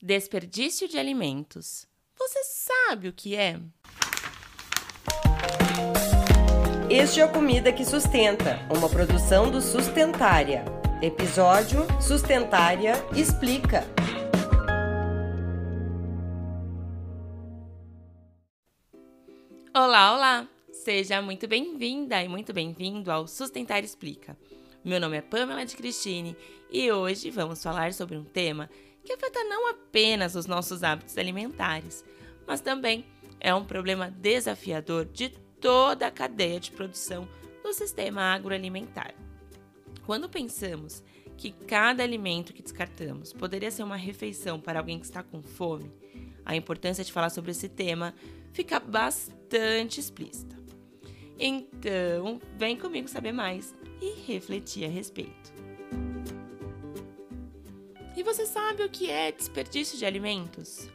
Desperdício de alimentos. Você sabe o que é? Este é o Comida que Sustenta, uma produção do Sustentária. Episódio Sustentária Explica. Olá, olá! Seja muito bem-vinda e muito bem-vindo ao Sustentar Explica. Meu nome é Pamela de Cristine e hoje vamos falar sobre um tema que afeta não apenas os nossos hábitos alimentares, mas também é um problema desafiador de toda a cadeia de produção do sistema agroalimentar. Quando pensamos que cada alimento que descartamos poderia ser uma refeição para alguém que está com fome, a importância de falar sobre esse tema fica bastante explícita. Então, vem comigo saber mais e refletir a respeito. E você sabe o que é desperdício de alimentos?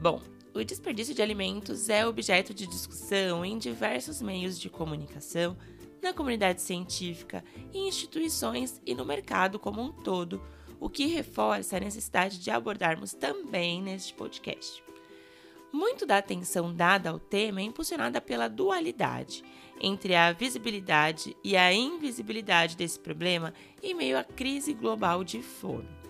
Bom, o desperdício de alimentos é objeto de discussão em diversos meios de comunicação, na comunidade científica, em instituições e no mercado como um todo, o que reforça a necessidade de abordarmos também neste podcast. Muito da atenção dada ao tema é impulsionada pela dualidade entre a visibilidade e a invisibilidade desse problema em meio à crise global de fome.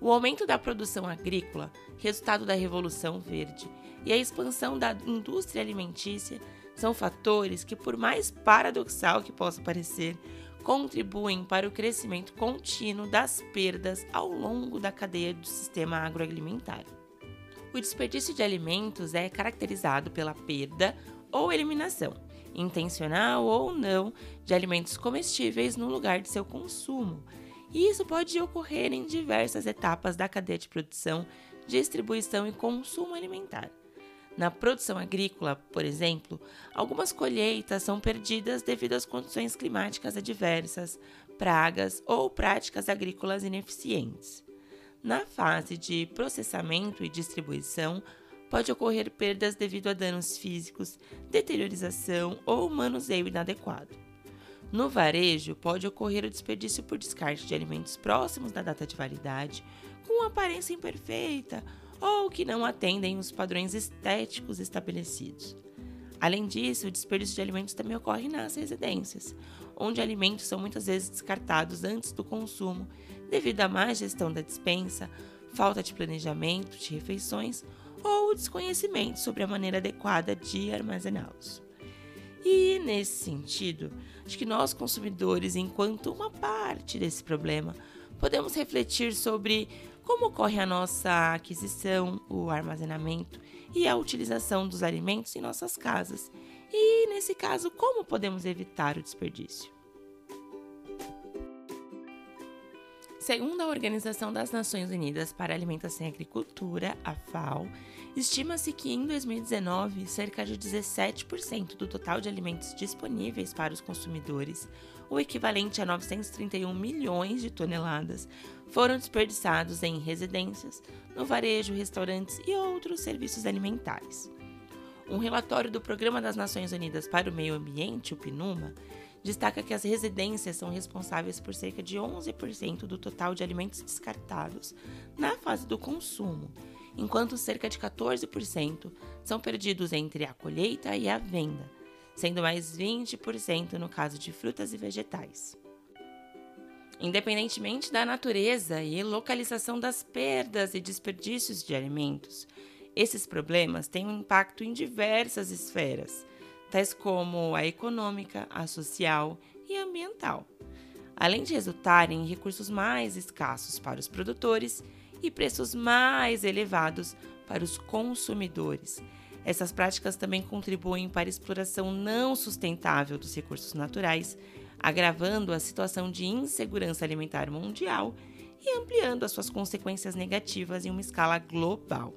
O aumento da produção agrícola, resultado da Revolução Verde, e a expansão da indústria alimentícia são fatores que, por mais paradoxal que possa parecer, contribuem para o crescimento contínuo das perdas ao longo da cadeia do sistema agroalimentar. O desperdício de alimentos é caracterizado pela perda ou eliminação, intencional ou não, de alimentos comestíveis no lugar de seu consumo. E isso pode ocorrer em diversas etapas da cadeia de produção, distribuição e consumo alimentar. Na produção agrícola, por exemplo, algumas colheitas são perdidas devido às condições climáticas adversas, pragas ou práticas agrícolas ineficientes. Na fase de processamento e distribuição, pode ocorrer perdas devido a danos físicos, deteriorização ou manuseio inadequado. No varejo, pode ocorrer o desperdício por descarte de alimentos próximos da data de validade, com aparência imperfeita ou que não atendem os padrões estéticos estabelecidos. Além disso, o desperdício de alimentos também ocorre nas residências, onde alimentos são muitas vezes descartados antes do consumo devido à má gestão da dispensa, falta de planejamento de refeições ou desconhecimento sobre a maneira adequada de armazená-los. Nesse sentido, acho que nós consumidores, enquanto uma parte desse problema, podemos refletir sobre como ocorre a nossa aquisição, o armazenamento e a utilização dos alimentos em nossas casas. E, nesse caso, como podemos evitar o desperdício? Segundo a Organização das Nações Unidas para a Alimentação e Agricultura, a FAO, estima-se que em 2019 cerca de 17% do total de alimentos disponíveis para os consumidores, o equivalente a 931 milhões de toneladas, foram desperdiçados em residências, no varejo, restaurantes e outros serviços alimentares. Um relatório do Programa das Nações Unidas para o Meio Ambiente, o PNUMA, destaca que as residências são responsáveis por cerca de 11% do total de alimentos descartados na fase do consumo, enquanto cerca de 14% são perdidos entre a colheita e a venda, sendo mais 20% no caso de frutas e vegetais. Independentemente da natureza e localização das perdas e desperdícios de alimentos, esses problemas têm um impacto em diversas esferas tais como a econômica, a social e ambiental, além de resultarem em recursos mais escassos para os produtores e preços mais elevados para os consumidores. Essas práticas também contribuem para a exploração não sustentável dos recursos naturais, agravando a situação de insegurança alimentar mundial e ampliando as suas consequências negativas em uma escala global.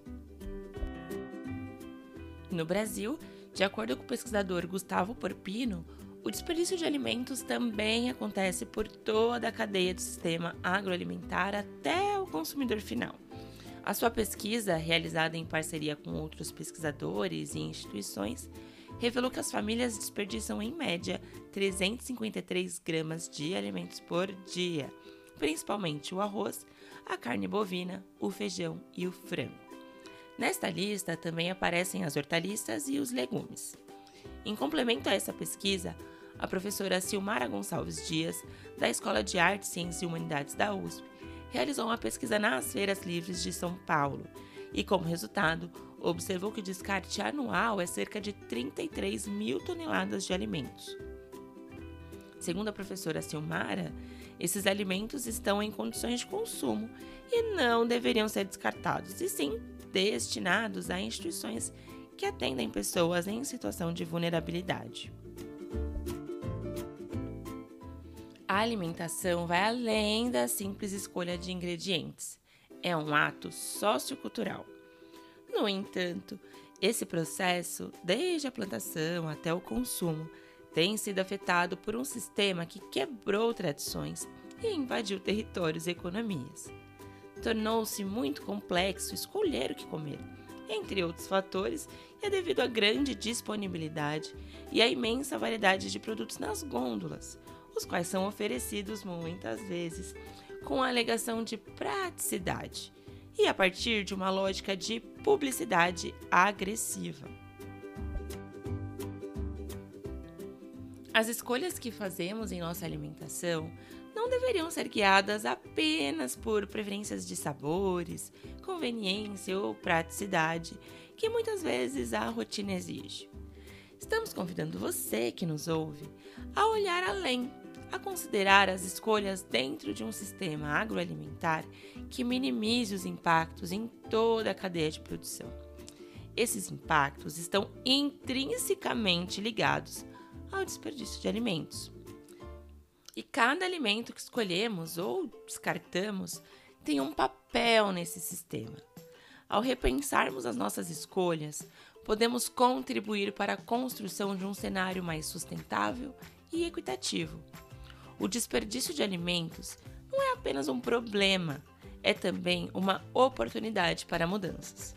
No Brasil, de acordo com o pesquisador Gustavo Porpino, o desperdício de alimentos também acontece por toda a cadeia do sistema agroalimentar até o consumidor final. A sua pesquisa, realizada em parceria com outros pesquisadores e instituições, revelou que as famílias desperdiçam em média 353 gramas de alimentos por dia, principalmente o arroz, a carne bovina, o feijão e o frango. Nesta lista também aparecem as hortaliças e os legumes. Em complemento a essa pesquisa, a professora Silmara Gonçalves Dias, da Escola de Artes, Ciências e Humanidades da USP, realizou uma pesquisa nas feiras livres de São Paulo e, como resultado, observou que o descarte anual é cerca de 33 mil toneladas de alimentos. Segundo a professora Silmara, esses alimentos estão em condições de consumo e não deveriam ser descartados, e sim destinados a instituições que atendem pessoas em situação de vulnerabilidade. A alimentação vai além da simples escolha de ingredientes. É um ato sociocultural. No entanto, esse processo, desde a plantação até o consumo, tem sido afetado por um sistema que quebrou tradições e invadiu territórios e economias tornou-se muito complexo escolher o que comer. Entre outros fatores, é devido à grande disponibilidade e à imensa variedade de produtos nas gôndolas, os quais são oferecidos muitas vezes com a alegação de praticidade e a partir de uma lógica de publicidade agressiva. As escolhas que fazemos em nossa alimentação não deveriam ser guiadas apenas por preferências de sabores, conveniência ou praticidade, que muitas vezes a rotina exige. Estamos convidando você que nos ouve a olhar além, a considerar as escolhas dentro de um sistema agroalimentar que minimize os impactos em toda a cadeia de produção. Esses impactos estão intrinsecamente ligados ao desperdício de alimentos. E cada alimento que escolhemos ou descartamos tem um papel nesse sistema. Ao repensarmos as nossas escolhas, podemos contribuir para a construção de um cenário mais sustentável e equitativo. O desperdício de alimentos não é apenas um problema, é também uma oportunidade para mudanças.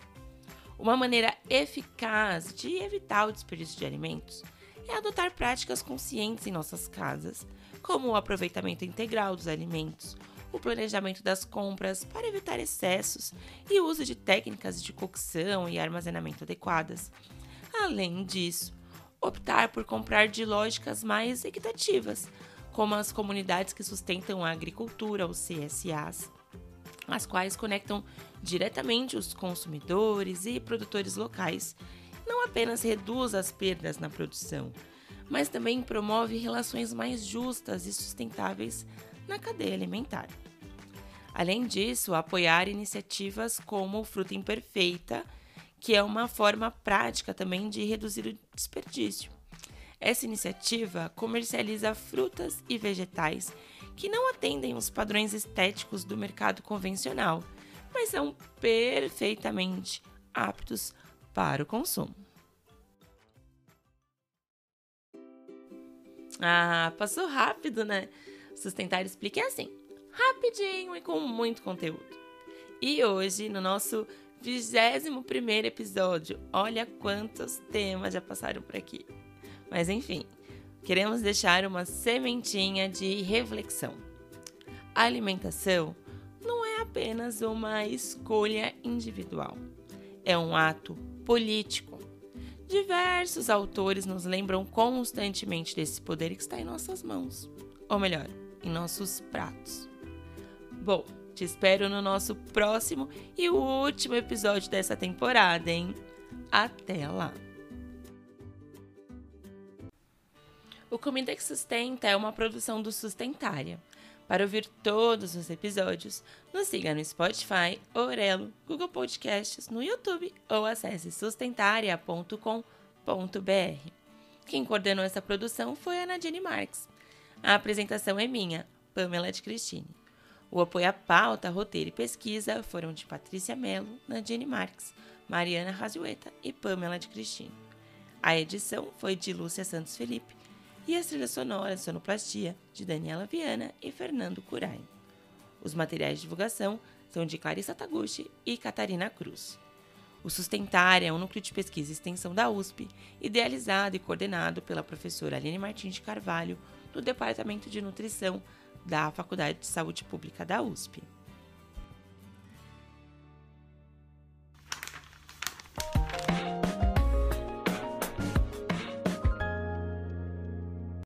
Uma maneira eficaz de evitar o desperdício de alimentos é adotar práticas conscientes em nossas casas como o aproveitamento integral dos alimentos, o planejamento das compras para evitar excessos e o uso de técnicas de cocção e armazenamento adequadas. Além disso, optar por comprar de lógicas mais equitativas, como as comunidades que sustentam a agricultura, os CSAs, as quais conectam diretamente os consumidores e produtores locais, não apenas reduz as perdas na produção, mas também promove relações mais justas e sustentáveis na cadeia alimentar. Além disso, apoiar iniciativas como Fruta Imperfeita, que é uma forma prática também de reduzir o desperdício. Essa iniciativa comercializa frutas e vegetais que não atendem os padrões estéticos do mercado convencional, mas são perfeitamente aptos para o consumo. Ah, passou rápido, né? Sustentar Explica é assim, rapidinho e com muito conteúdo. E hoje, no nosso 21 episódio, olha quantos temas já passaram por aqui. Mas enfim, queremos deixar uma sementinha de reflexão. A alimentação não é apenas uma escolha individual, é um ato político Diversos autores nos lembram constantemente desse poder que está em nossas mãos, ou melhor, em nossos pratos. Bom, te espero no nosso próximo e último episódio dessa temporada, hein? Até lá! O Comida que Sustenta é uma produção do Sustentária. Para ouvir todos os episódios, nos siga no Spotify, Orelo, Google Podcasts, no YouTube ou acesse sustentaria.com.br. Quem coordenou essa produção foi a Nadine Marques. A apresentação é minha, Pamela de Cristine. O apoio à pauta, roteiro e pesquisa foram de Patrícia Mello, Nadine Marques, Mariana Razueta e Pamela de Cristine. A edição foi de Lúcia Santos Felipe e as trilhas sonoras sonoplastia de Daniela Viana e Fernando Curai. Os materiais de divulgação são de Clarissa Taguchi e Catarina Cruz. O Sustentar é um núcleo de pesquisa e extensão da USP, idealizado e coordenado pela professora Aline Martins de Carvalho, do Departamento de Nutrição da Faculdade de Saúde Pública da USP.